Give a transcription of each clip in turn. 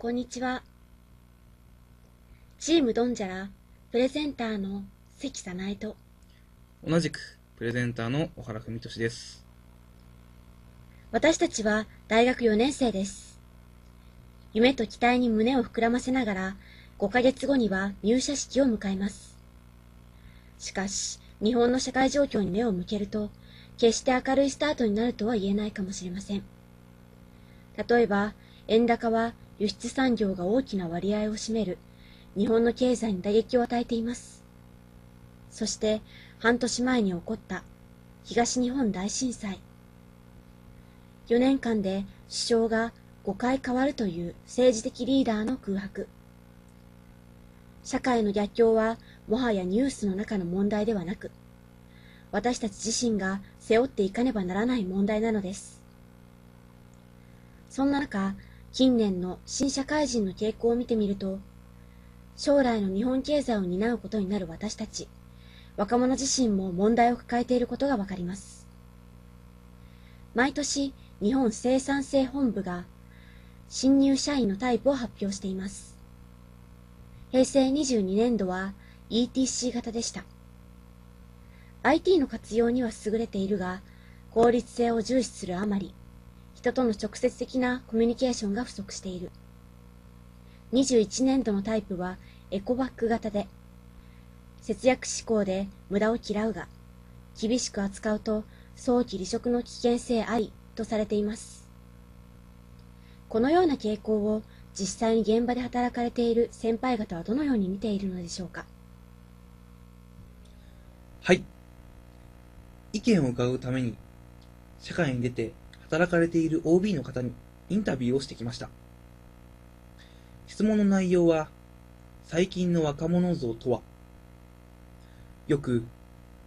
こんにちは。チームドンジャラ、プレゼンターの関早苗と、同じくプレゼンターの小原文俊です。私たちは大学4年生です。夢と期待に胸を膨らませながら、5ヶ月後には入社式を迎えます。しかし、日本の社会状況に目を向けると、決して明るいスタートになるとは言えないかもしれません。例えば、円高は輸出産業が大きな割合を占める日本の経済に打撃を与えています。そして、半年前に起こった東日本大震災。4年間で首相が5回変わるという政治的リーダーの空白。社会の逆境はもはやニュースの中の問題ではなく、私たち自身が背負っていかねばならない問題なのです。そんな中、近年の新社会人の傾向を見てみると、将来の日本経済を担うことになる私たち、若者自身も問題を抱えていることがわかります。毎年、日本生産性本部が新入社員のタイプを発表しています。平成22年度は ETC 型でした。IT の活用には優れているが、効率性を重視するあまり、人との直接的なコミュニケーションが不足している。21年度のタイプはエコバッグ型で、節約志向で無駄を嫌うが、厳しく扱うと早期離職の危険性ありとされています。このような傾向を実際に現場で働かれている先輩方はどのように見ているのでしょうか？はい。意見を伺うために、社会に出て働かれている OB の方にインタビューをしてきました。質問の内容は、最近の若者像とはよく、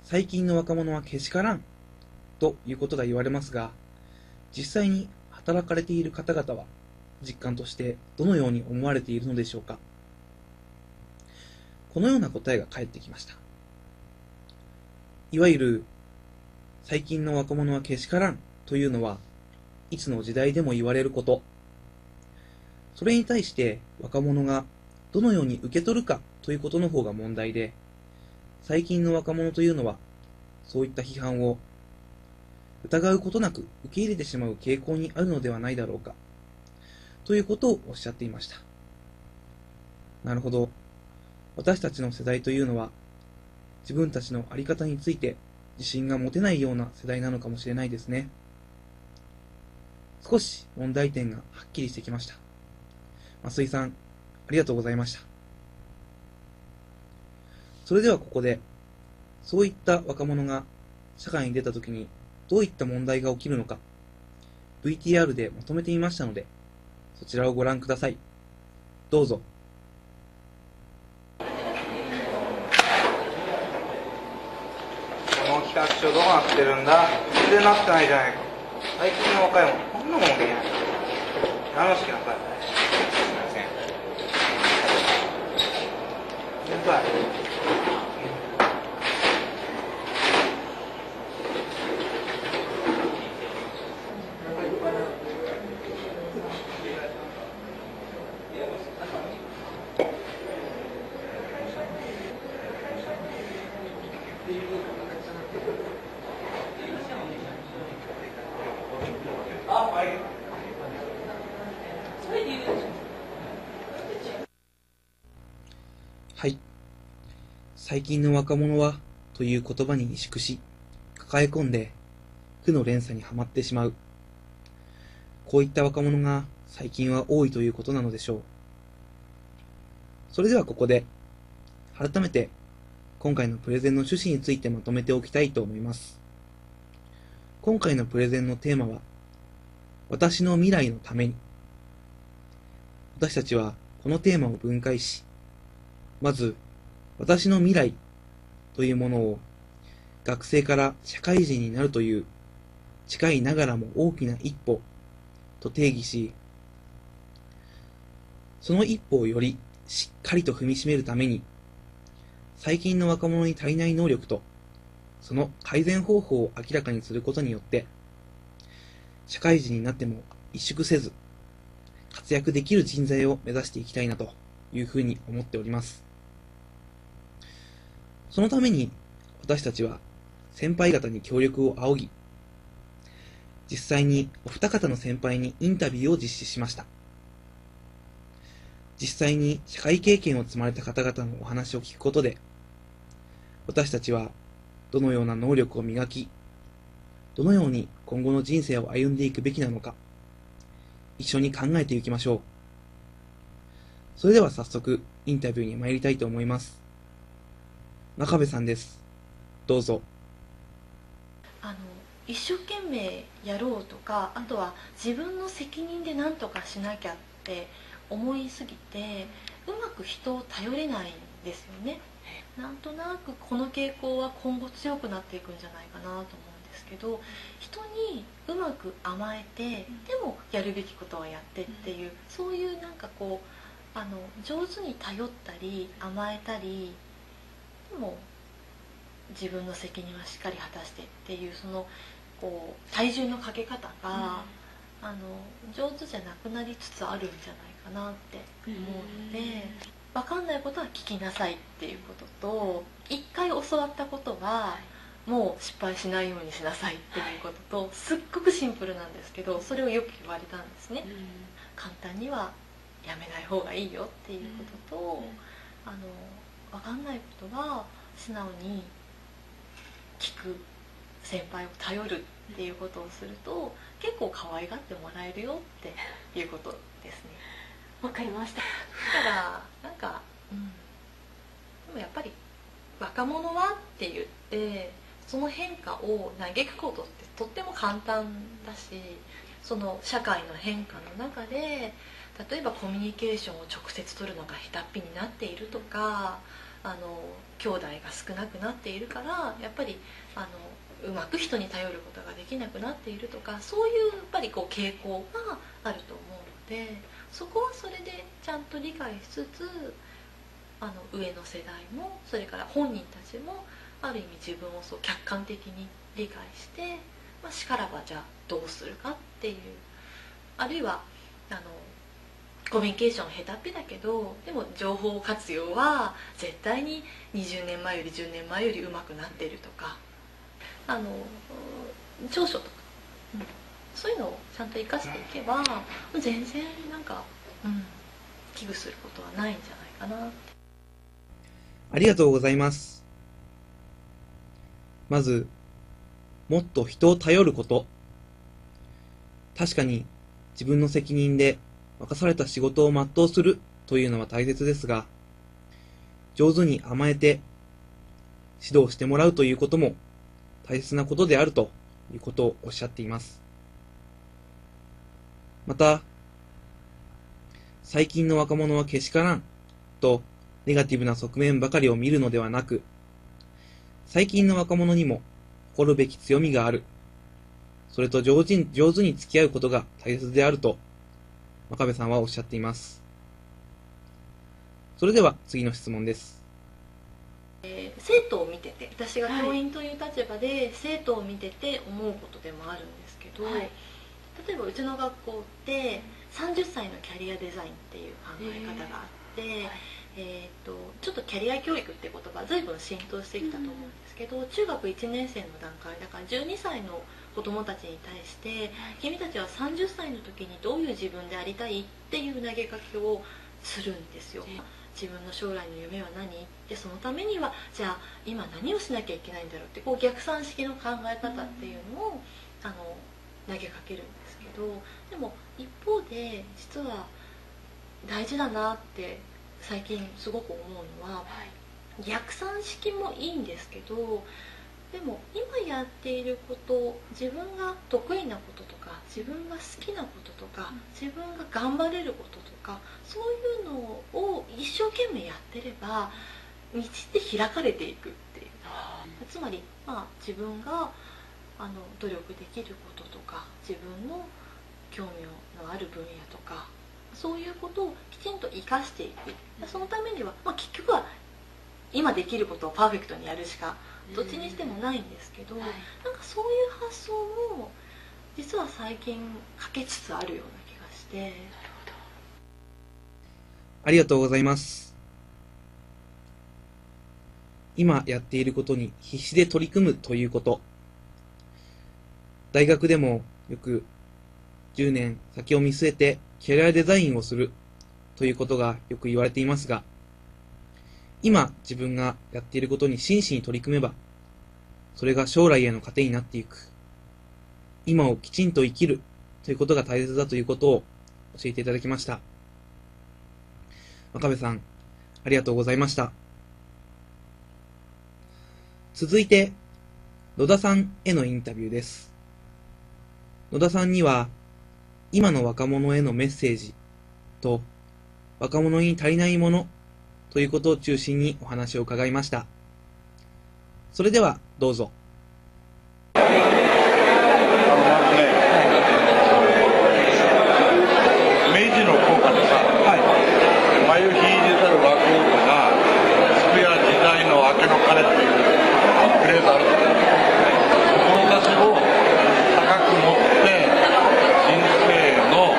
最近の若者はけしからんということが言われますが、実際に働かれている方々は、実感としてどのように思われているのでしょうか。このような答えが返ってきました。いわゆる、最近の若者はけしからんというのは、いつの時代でも言われること。それに対して若者がどのように受け取るかということの方が問題で、最近の若者というのは、そういった批判を疑うことなく受け入れてしまう傾向にあるのではないだろうか、ということをおっしゃっていました。なるほど。私たちの世代というのは、自分たちのあり方について自信が持てないような世代なのかもしれないですね。少し問題点がはっきりしてきました。増井さん、ありがとうございました。それではここで、そういった若者が社会に出た時にどういった問題が起きるのか、VTR でまとめてみましたので、そちらをご覧ください。どうぞ。この企画書どうなってるんだ？全然なってないじゃないか最近の若いもんこんなもんできない楽しくなさいすいません先輩はい。最近の若者は、という言葉に萎縮し、抱え込んで、負の連鎖にはまってしまう。こういった若者が最近は多いということなのでしょう。それではここで、改めて、今回のプレゼンの趣旨についてまとめておきたいと思います。今回のプレゼンのテーマは、私の未来のために。私たちはこのテーマを分解し、まず、私の未来というものを学生から社会人になるという近いながらも大きな一歩と定義し、その一歩をよりしっかりと踏みしめるために、最近の若者に足りない能力と、その改善方法を明らかにすることによって、社会人になっても萎縮せず、活躍できる人材を目指していきたいなというふうに思っております。そのために私たちは先輩方に協力を仰ぎ、実際にお二方の先輩にインタビューを実施しました。実際に社会経験を積まれた方々のお話を聞くことで、私たちはどのような能力を磨き、どのように今後の人生を歩んでいくべきなのか、一緒に考えていきましょう。それでは早速、インタビューに参りたいと思います。真壁さんです。どうぞ。あの一生懸命やろうとかあとは自分の責任で何とかしなきゃって思いすぎてうまく人を頼れないんですよねなんとなくこの傾向は今後強くなっていくんじゃないかなと思うんですけど人にうまく甘えてでもやるべきことはやってっていうそういうなんかこうあの上手に頼ったり甘えたりも自分の責任はしっかり果たしてっていうそのこう体重のかけ方が、あの上手じゃなくなりつつあるんじゃないかなって思うので。分かんないことは聞きなさいっていうことと一回教わったことはもう失敗しないようにしなさいっていうこととすっごくシンプルなんですけどそれをよく言われたんですね、簡単にはやめない方がいいよっていうことと、あの分かんないことは素直に聞く先輩を頼るっていうことをすると結構可愛がってもらえるよっていうことですね。わかりました。だからなんか、うん、でもやっぱり若者はって言ってその変化を嘆くことってとっても簡単だしその社会の変化の中で例えばコミュニケーションを直接取るのが下手っぴになっているとかあの兄弟が少なくなっているからやっぱりあのうまく人に頼ることができなくなっているとかそういうやっぱりこう傾向があると思うのでそこはそれでちゃんと理解しつつあの上の世代もそれから本人たちもある意味自分をそう客観的に理解して、まあ、しからばじゃあどうするかっていうあるいはあのコミュニケーション下手っぴだけどでも情報活用は絶対に20年前より10年前より上手くなってるとかあの長所とか、うん、そういうのをちゃんと生かしていけば全然なんか、うん、危惧することはないんじゃないかなって。ありがとうございます。まずもっと人を頼ること。確かに自分の責任で任された仕事を全うするというのは大切ですが、上手に甘えて指導してもらうということも大切なことであるということをおっしゃっています。また、最近の若者はけしからんとネガティブな側面ばかりを見るのではなく、最近の若者にも誇るべき強みがある。それと上手に付き合うことが大切であると真壁さんはおっしゃっています。それでは次の質問です。えー、生徒を見てて私が教員という立場で生徒を見てて思うことでもあるんですけど、はい、例えばうちの学校って30歳のキャリアデザインっていう考え方があって、えーはいえーと、ちょっとキャリア教育って言葉随分浸透してきたと思うんですけど、うん、中学1年生の段階だから12歳の子供たちに対して、君たちは30歳の時にどういう自分でありたいっていう投げかけをするんですよ。自分の将来の夢は何？でそのためにはじゃあ今何をしなきゃいけないんだろうってこう逆算式の考え方っていうのを、あの投げかけるんですけどでも一方で実は大事だなって最近すごく思うのは、逆算式もいいんですけどでも今やっていること自分が得意なこととか自分が好きなこととか自分が頑張れることとかそういうのを一生懸命やってれば道って開かれていくっていう。つまり、まあ、自分があの努力できることとか自分の興味のある分野とかそういうことをきちんと生かしていく。そのためには、まあ、結局は今できることをパーフェクトにやるしかどっちにしてもないんですけど、なんかそういう発想も実は最近欠けつつあるような気がして。ありがとうございます。今やっていることに必死で取り組むということ。大学でもよく10年先を見据えてキャリアデザインをするということがよく言われていますが、今自分がやっていることに真摯に取り組めば、それが将来への糧になっていく。今をきちんと生きるということが大切だということを教えていただきました。真壁さん、ありがとうございました。続いて、野田さんへのインタビューです。野田さんには、今の若者へのメッセージと、若者に足りないものということを中心にお話を伺いました。それでは、どうぞ。あのまずね、明治の効果でさ、眉引いてたる若者が、スクエア時代の明けの鐘っていうフレーズあるんですよ。志を高く持って、人生の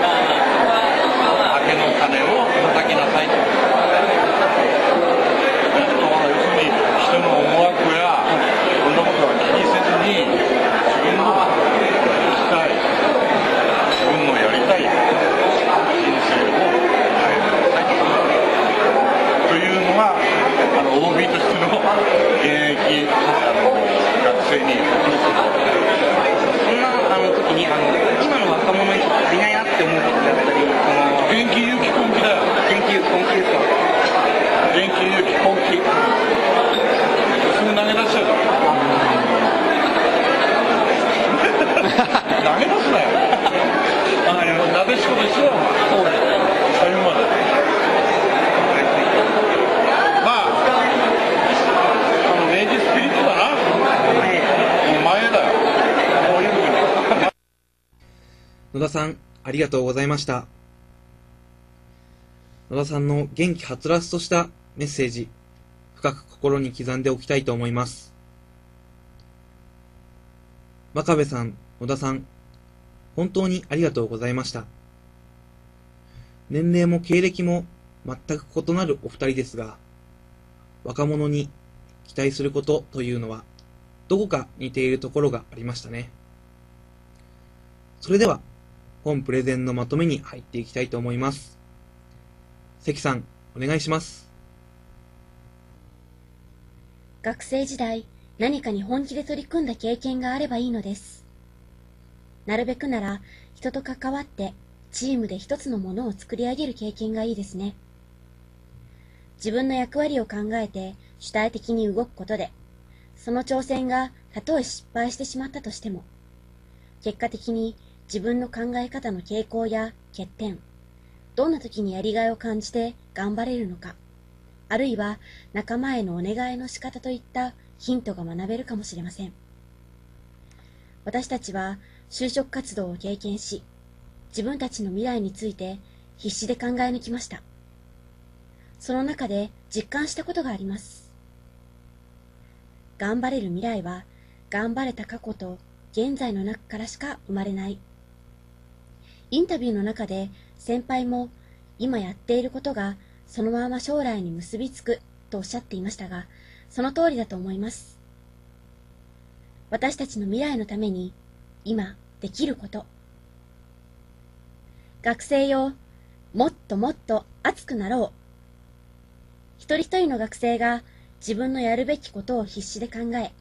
明けの鐘を叩きなさいと。要するに人の思惑やそんなことは気にせずに自分のしたい自分のやりたい人生を変えてくださいというのがあの OB としての現役あの学生にそんなあの時にあの今の若者に足りないなって思うことだったりその元気勇気根気だよ研究根気ですか元気勇気根気すぐ投げ出しちゃうから投げ出すなよあのなでしこでしょ最後までまああの明治スピリットだなもう前だよこういうふうに野田さん、ありがとうございました。野田さんの元気はつらつとしたメッセージ、深く心に刻んでおきたいと思います。真壁さん、野田さん、本当にありがとうございました。年齢も経歴も全く異なるお二人ですが、若者に期待することというのは、どこか似ているところがありましたね。それでは、本プレゼンのまとめに入っていきたいと思います。関さん、お願いします。学生時代、何かに本気で取り組んだ経験があればいいのです。なるべくなら、人と関わって、チームで一つのものを作り上げる経験がいいですね。自分の役割を考えて主体的に動くことで、その挑戦がたとえ失敗してしまったとしても、結果的に自分の考え方の傾向や欠点、どんな時にやりがいを感じて頑張れるのか、あるいは仲間へのお願いの仕方といったヒントが学べるかもしれません。私たちは就職活動を経験し、自分たちの未来について必死で考え抜きました。その中で実感したことがあります。頑張れる未来は、頑張れた過去と現在の中からしか生まれない。インタビューの中で先輩も今やっていることがそのまま将来に結びつくとおっしゃっていましたが、その通りだと思います。私たちの未来のために今できること。学生よ、もっともっと熱くなろう。一人一人の学生が自分のやるべきことを必死で考え、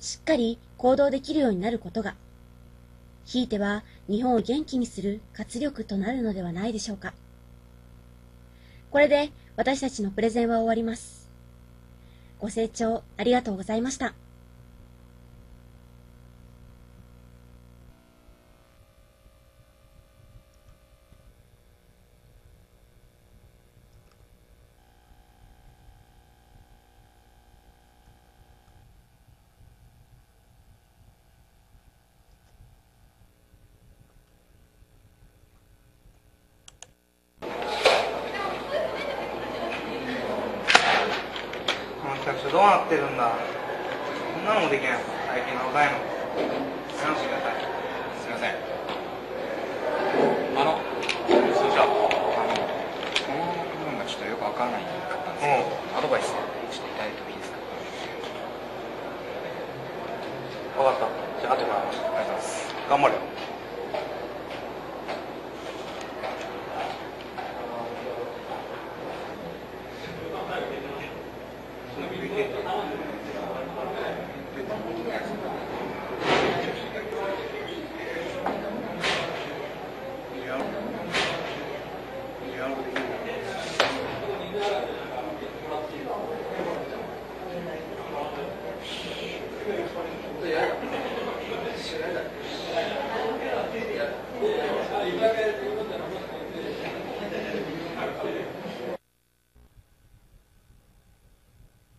しっかり行動できるようになることが、ひいては日本を元気にする活力となるのではないでしょうか。これで私たちのプレゼンは終わります。ご清聴ありがとうございました。どうなってるんだ。こんなのもできないの。最近の若いの。話してくださいすみません。あの、それじゃあ、あのこのからないかったんですけど、アドバイスしていただいてもいいですか？分かった。じゃあ後から。ありがとうございます。頑張れよ